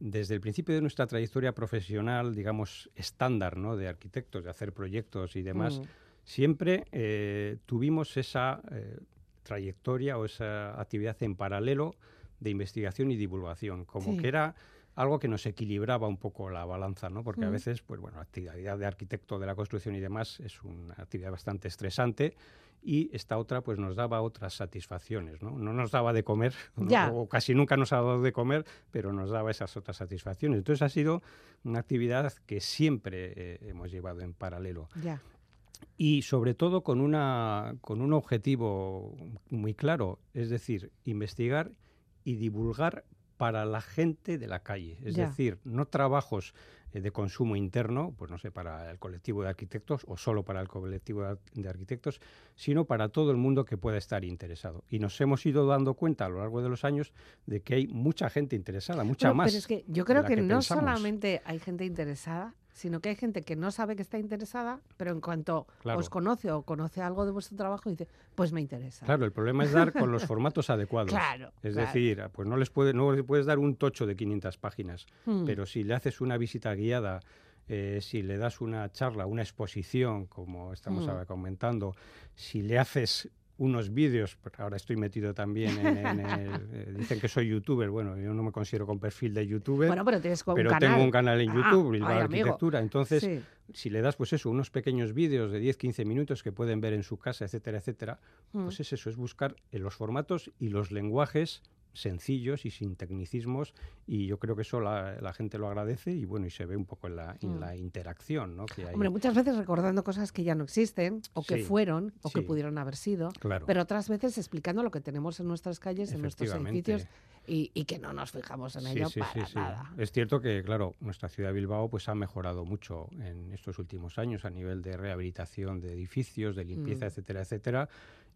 desde el principio de nuestra trayectoria profesional, digamos, estándar ¿no? de arquitectos, de hacer proyectos y demás, Mm. siempre eh, tuvimos esa eh, trayectoria o esa actividad en paralelo de investigación y divulgación, como Sí. que era algo que nos equilibraba un poco la balanza, ¿no? Porque a Mm. veces, pues bueno, la actividad de arquitecto de la construcción y demás es una actividad bastante estresante y esta otra pues nos daba otras satisfacciones, ¿no? No nos daba de comer, o casi nunca nos ha dado de comer, pero nos daba esas otras satisfacciones. Entonces ha sido una actividad que siempre eh, hemos llevado en paralelo Ya. y sobre todo con, una, con un objetivo muy claro, es decir, investigar y divulgar para la gente de la calle. Es Ya. decir, no trabajos eh, de consumo interno, pues no sé, para el colectivo de arquitectos o solo para el colectivo de ar- de arquitectos, sino para todo el mundo que pueda estar interesado. Y nos hemos ido dando cuenta a lo largo de los años de que hay mucha gente interesada, mucha más. Pero es que yo creo que, no pensamos. solamente hay gente interesada, sino que hay gente que no sabe que está interesada, pero en cuanto Claro. os conoce o conoce algo de vuestro trabajo, dice, pues me interesa. Claro, el problema es dar con los formatos adecuados. Claro, Es claro. decir, pues no les puede, no le puedes dar un tocho de 500 páginas, Mm. pero si le haces una visita guiada, eh, si le das una charla, una exposición, como estamos Mm. ahora comentando, si le haces unos vídeos, ahora estoy metido también en, en el, eh, dicen que soy youtuber, bueno, yo no me considero con perfil de youtuber, Bueno, pero tienes un pero tengo un canal en Ah, YouTube, Bilbao ay, amigo. Arquitectura, entonces Sí. si le das pues eso, unos pequeños vídeos de 10-15 minutos que pueden ver en su casa, etcétera, etcétera, Mm. pues es eso, es buscar en los formatos y los lenguajes sencillos y sin tecnicismos y yo creo que eso la, la gente lo agradece y bueno, y se ve un poco en la, en Mm. la interacción ¿no? que hay. Hombre, muchas veces recordando cosas que ya no existen, o que Sí, fueron, o que pudieron haber sido, claro. pero otras veces explicando lo que tenemos en nuestras calles, en nuestros edificios, y, y que no nos fijamos en Sí, ello sí, para sí, sí. nada. Es cierto que, claro, nuestra ciudad de Bilbao pues, ha mejorado mucho en estos últimos años a nivel de rehabilitación de edificios, de limpieza, Mm. etcétera, etcétera.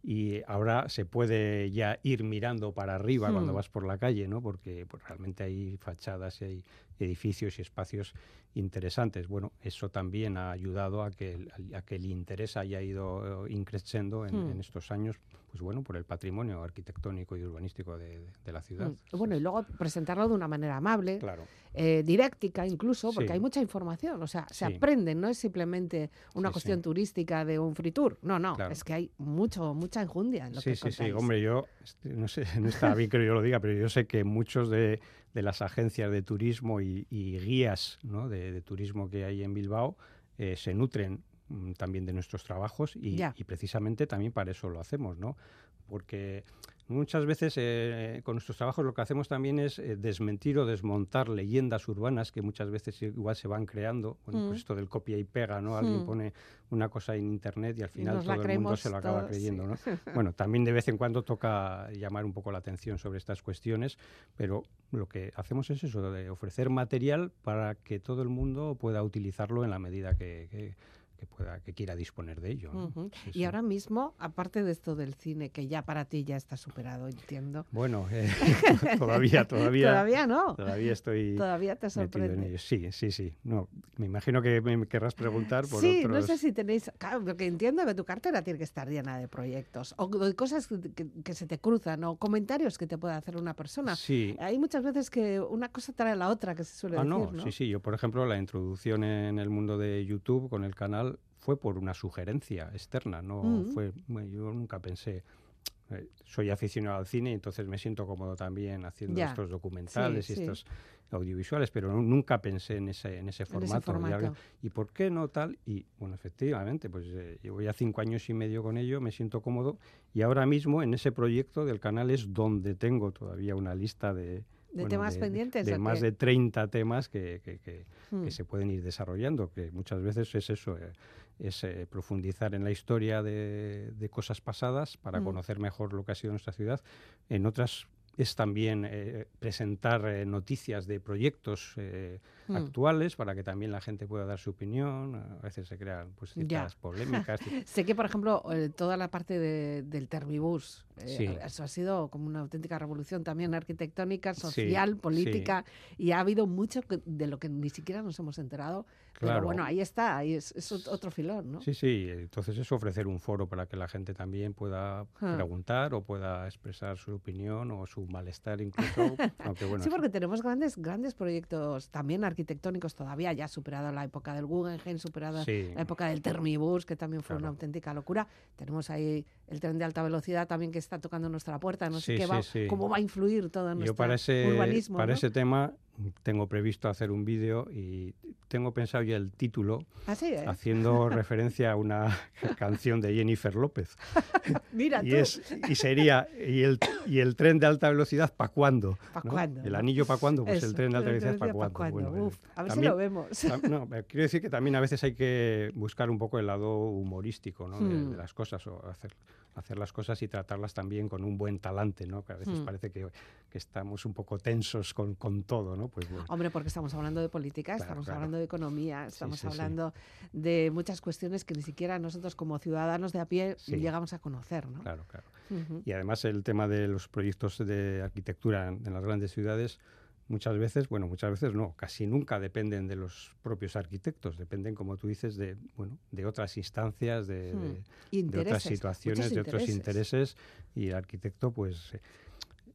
Y ahora se puede ya ir mirando para arriba cuando Hmm. vas por la calle, ¿no? Porque pues, realmente hay fachadas y hay edificios y espacios interesantes. Bueno, eso también ha ayudado a que, el- a que el interés haya ido eh, increciendo en, Hmm. en estos años, pues bueno, por el patrimonio arquitectónico y urbanístico de, de la ciudad. Mm. Bueno, y luego presentarlo de una manera amable, Claro. eh, didáctica incluso, porque Sí. hay mucha información. O sea, se Sí. aprende, no es simplemente una Sí, cuestión sí. turística de un free tour. No, no, Claro. es que hay mucho, mucha enjundia en lo Sí, que sí, sí. contáis. Hombre, yo este, no sé, no está bien que yo lo diga, pero yo sé que muchos de, de las agencias de turismo y, y guías ¿no? de, de turismo que hay en Bilbao eh, se nutren mm, también de nuestros trabajos y, y precisamente también para eso lo hacemos, ¿no? Porque muchas veces eh, con nuestros trabajos lo que hacemos también es eh, desmentir o desmontar leyendas urbanas que muchas veces igual se van creando. Bueno, Mm. pues esto del copia y pega, ¿no? Alguien Mm. pone una cosa en internet y al final todo el mundo se lo acaba todos, creyendo, sí. ¿no? Bueno, también de vez en cuando toca llamar un poco la atención sobre estas cuestiones, pero lo que hacemos es eso, de ofrecer material para que todo el mundo pueda utilizarlo en la medida que, que- que pueda, que quiera disponer de ello. ¿no? Ujú. Sí, Y sí. ahora mismo, aparte de esto del cine, que ya para ti ya está superado, entiendo. Bueno, eh, todavía, todavía, Todavía no. todavía estoy Todavía te metido en sorprende. ello. Sí, sí, sí. No, me imagino que me querrás preguntar por sí, otros. no sé si tenéis. Claro, porque entiendo que tu cartera tiene que estar llena de proyectos o de cosas que, que- que se te cruzan o comentarios que te puede hacer una persona. Sí. Hay muchas veces que una cosa trae a la otra, que se suele Ah, decir. no, ¿no? sí, sí. Yo, por ejemplo, la introducción en el mundo de YouTube con el canal fue por una sugerencia externa. No Mm. fue. yo nunca pensé. eh, soy aficionado al cine, entonces me siento cómodo también haciendo Ya, estos documentales sí, y sí. estos audiovisuales, pero nu- nunca pensé en ese, en ese En ese formato. Y formato. alguien- ¿Y por qué no tal? Y bueno, efectivamente, pues eh, llevo ya cinco años y medio con ello, me siento cómodo y ahora mismo en ese proyecto del canal es donde tengo todavía una lista de... ¿De temas pendientes De más qué? de 30 temas que, que- que- Mm. que se pueden ir desarrollando, que muchas veces es eso, eh, es eh, profundizar en la historia de, de cosas pasadas para Mm. conocer mejor lo que ha sido nuestra ciudad. En otras es también eh, presentar eh, noticias de proyectos Mm. actuales para que también la gente pueda dar su opinión. A veces se crean pues, Ya. ciertas polémicas. Sé que, por ejemplo, eh, toda la parte de- del Termibús, eh, Sí. eso ha sido como una auténtica revolución también arquitectónica, social, sí. política, y ha habido mucho que- de lo que ni siquiera nos hemos enterado. Pero bueno, ahí está, ahí es, es ot- otro filón, ¿no? Sí, sí, entonces es ofrecer un foro para que la gente también pueda Ah. preguntar o pueda expresar su opinión o su malestar incluso, aunque bueno, Sí, porque tenemos grandes, grandes proyectos también arquitectónicos todavía, ya superado la época del Guggenheim, superada sí, la época del Termibus, que también fue una auténtica locura. Tenemos ahí el tren de alta velocidad también que está tocando nuestra puerta. No sé qué va, cómo va a influir todo en nuestro para ese, urbanismo. para ¿no? ese tema tengo previsto hacer un vídeo y tengo pensado ya el título Así es. haciendo referencia a una canción de Jennifer López. Mira Y, tú. es, y sería, ¿y el, y el tren de alta velocidad para cuándo? ¿Pa' ¿no? cuándo, El anillo para cuándo, pues el tren de alta el velocidad para cuándo. ¿pa' Bueno, Uf, eh, a ver si lo vemos. no, eh, quiero decir que también a veces hay que buscar un poco el lado humorístico ¿no? de, Hmm. de las cosas o hacer, hacer las cosas y tratarlas también con un buen talante, ¿no? que a veces Hmm. parece que, que estamos un poco tensos con, con todo. ¿no? Pues bueno, Hombre, porque estamos hablando de política, Claro, estamos claro. hablando de economía, estamos sí, sí. hablando de muchas cuestiones que ni siquiera nosotros como ciudadanos de a pie llegamos a conocer, ¿no? claro, claro. Y además el tema de los proyectos de arquitectura en las grandes ciudades, muchas veces, bueno, muchas veces no, casi nunca dependen de los propios arquitectos, dependen, como tú dices, de, bueno, de otras instancias, de, Hmm. de- de otras situaciones, de otros intereses, y el arquitecto, pues,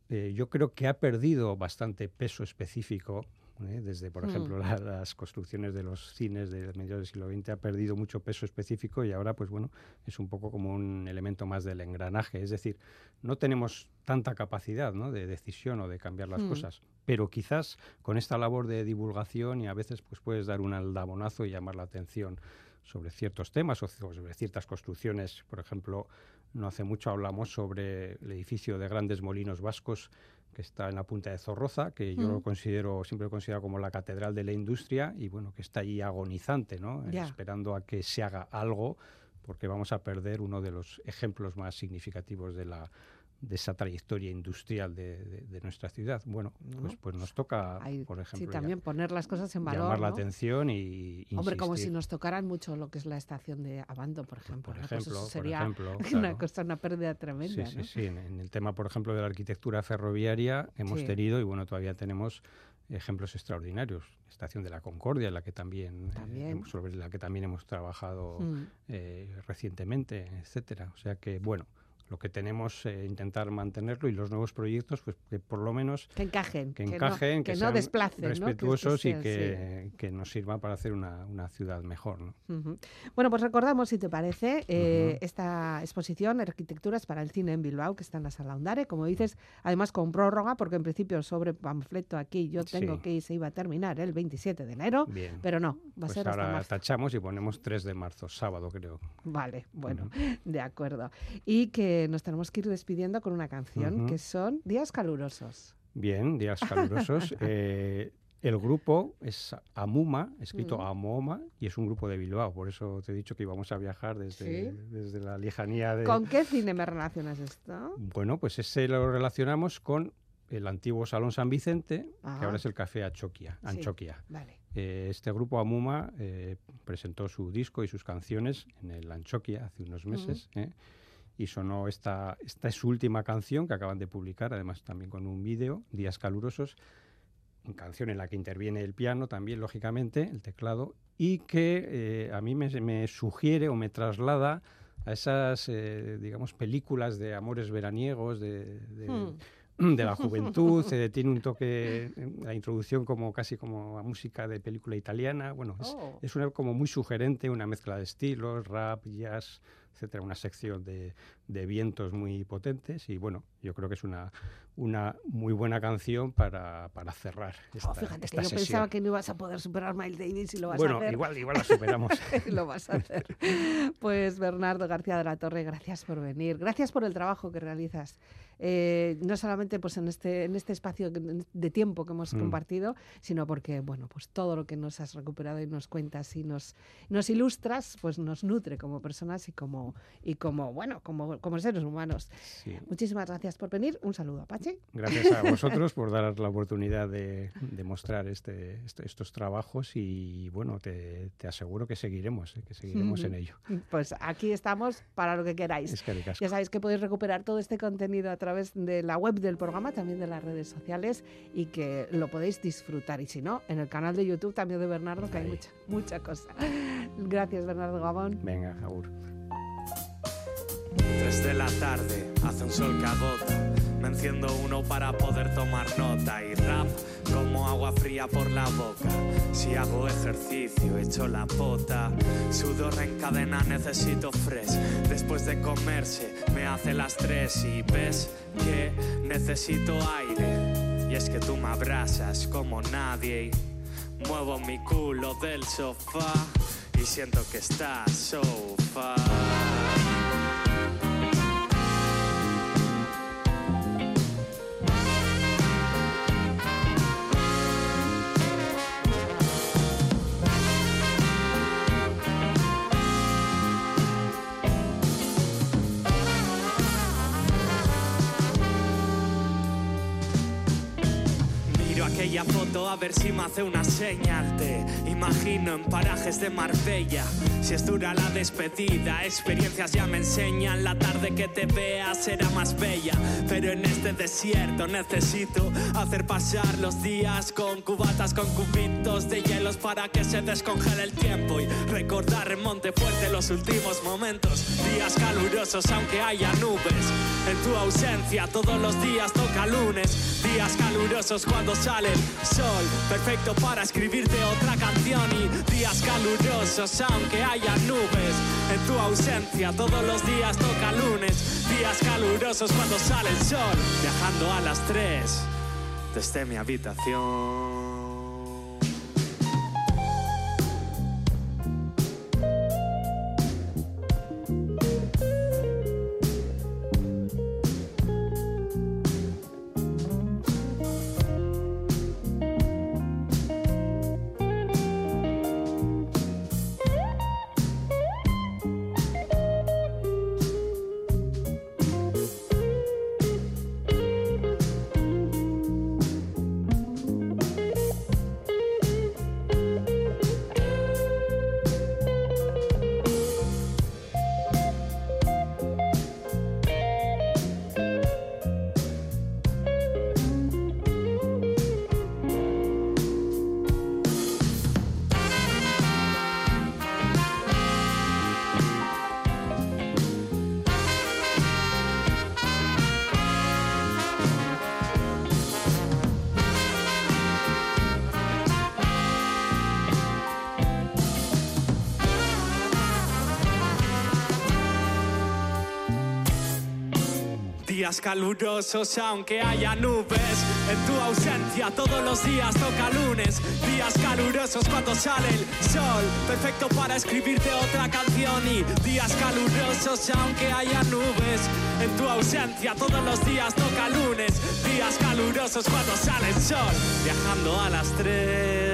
eh, yo creo que ha perdido bastante peso específico. ¿Eh? Desde, por Hmm. ejemplo, la- las construcciones de los cines de mediados del siglo XX ha perdido mucho peso específico y ahora, pues bueno, es un poco como un elemento más del engranaje. Es decir, no tenemos tanta capacidad ¿no? de decisión o de cambiar las Hmm. cosas, pero quizás con esta labor de divulgación y a veces pues puedes dar un aldabonazo y llamar la atención sobre ciertos temas o sobre ciertas construcciones. Por ejemplo, no hace mucho hablamos sobre el edificio de grandes molinos vascos que está en la punta de Zorroza, que yo lo considero, siempre lo considero como la catedral de la industria y bueno, que está ahí agonizante, ¿no? Esperando a que se haga algo porque vamos a perder uno de los ejemplos más significativos de la de esa trayectoria industrial de, de- de nuestra ciudad. Bueno, pues, No. pues nos toca, por ejemplo, sí, ya- también poner las cosas en valor. llamar la atención y Hombre, como si nos tocaran mucho lo que es la estación de Abando, por ejemplo. por ¿no? Pues eso ejemplo, por sería una cosa, una pérdida tremenda. Sí, sí, ¿no? sí. En, en el tema, por ejemplo, de la arquitectura ferroviaria hemos Sí. tenido y bueno, todavía tenemos ejemplos extraordinarios. Estación de la Concordia, la que también, eh, También. sobre la que también hemos trabajado Mm. eh, recientemente, etcétera. O sea que bueno, lo que tenemos eh, intentar mantenerlo y los nuevos proyectos pues que por lo menos que encajen que encajen que, que, no, sean desplacen ¿no? respetuosos que, y que, que, nos sirvan para hacer una, una ciudad mejor ¿no? Uh -huh. bueno pues recordamos si te parece eh, uh -huh. esta exposición arquitecturas para el cine en Bilbao que está en la sala Ondare como dices además con prórroga porque en principio sobre panfleto aquí yo tengo Sí. que se iba a terminar el 27 de enero Bien. pero no va a pues ser hasta ahora marzo tachamos y ponemos 3 de marzo sábado creo Vale, bueno, de acuerdo. Y que nos tenemos que ir despidiendo con una canción Ujú. que son Días calurosos. Bien, días calurosos. Eh, el grupo es Amuma, escrito Mm. Amoma, y es un grupo de Bilbao. Por eso te he dicho que íbamos a viajar desde, Sí. desde la lejanía de... ¿Con qué cine me relacionas esto? Bueno, pues ese lo relacionamos con el antiguo Salón San Vicente, Ajá. que ahora es el Café Anchoquia. Sí. Vale. Eh, este grupo Amuma eh, presentó su disco y sus canciones en el Anchoquia hace unos meses. ¿eh? Y sonó esta, esta es su última canción que acaban de publicar, además también con un vídeo, Días Calurosos, una canción en la que interviene el piano también, lógicamente, el teclado, y que eh, a mí me, me sugiere o me traslada a esas, eh, digamos, películas de amores veraniegos, de, de, Hmm. de la juventud, eh, tiene un toque, la introducción como casi como a música de película italiana, bueno, es, Oh. es una como muy sugerente, una mezcla de estilos, rap, jazz, etcétera, una sección de, de vientos muy potentes y bueno, yo creo que es una, una muy buena canción para, para cerrar esta, Oh, fíjate esta que yo sesión. pensaba que no ibas a poder superar Miles Davis y lo vas bueno, a hacer. igual, igual la superamos. lo vas a hacer. Pues Bernardo García de la Torre, gracias por venir. Gracias por el trabajo que realizas. Eh, no solamente pues en este, en este espacio de tiempo que hemos Mm. compartido, sino porque bueno, pues todo lo que nos has recuperado y nos cuentas y nos, nos ilustras, pues nos nutre como personas y como, y como bueno, como, como seres humanos. Sí. Muchísimas gracias gracias por venir. Un saludo, Apache. Gracias a vosotros por dar la oportunidad de, de mostrar este, este, estos trabajos y bueno, te, te aseguro que seguiremos, ¿eh? que seguiremos en ello. Pues aquí estamos para lo que queráis. Es que ya sabéis que podéis recuperar todo este contenido a través de la web del programa, también de las redes sociales y que lo podéis disfrutar. Y si no, en el canal de YouTube también de Bernardo, que Ahí. hay mucha, mucha cosa. Gracias, Bernardo Gabón. Venga, Jaur. 3 de la tarde, hace un sol cabota. Me enciendo uno para poder tomar nota y rap como agua fría por la boca. Si hago ejercicio, echo la pota. Sudor en cadena, necesito fresh. Después de comerse, me hace las tres y ves que necesito aire. Y es que tú me abrazas como nadie. Muevo mi culo del sofá y siento que estás sofa. Foto a ver si me hace una señal. Te imagino en parajes de Marbella. Si es dura la despedida, experiencias ya me enseñan. La tarde que te vea será más bella. Pero en este desierto necesito hacer pasar los días con cubatas, con cubitos de hielos para que se descongele el tiempo. Y recordar en Montefuerte los últimos momentos. Días calurosos aunque haya nubes. En tu ausencia todos los días toca lunes. Días calurosos cuando sale el sol. Perfecto para escribirte otra canción. Y días calurosos aunque haya nubes. En tu ausencia todos los días toca lunes. Días calurosos cuando sale el sol. Viajando a las 3 desde mi habitación. Días calurosos aunque haya nubes. En tu ausencia todos los días toca lunes. Días calurosos cuando sale el sol. Perfecto para escribirte otra canción. Y días calurosos aunque haya nubes. En tu ausencia todos los días toca lunes. Días calurosos cuando sale el sol. Viajando a las tres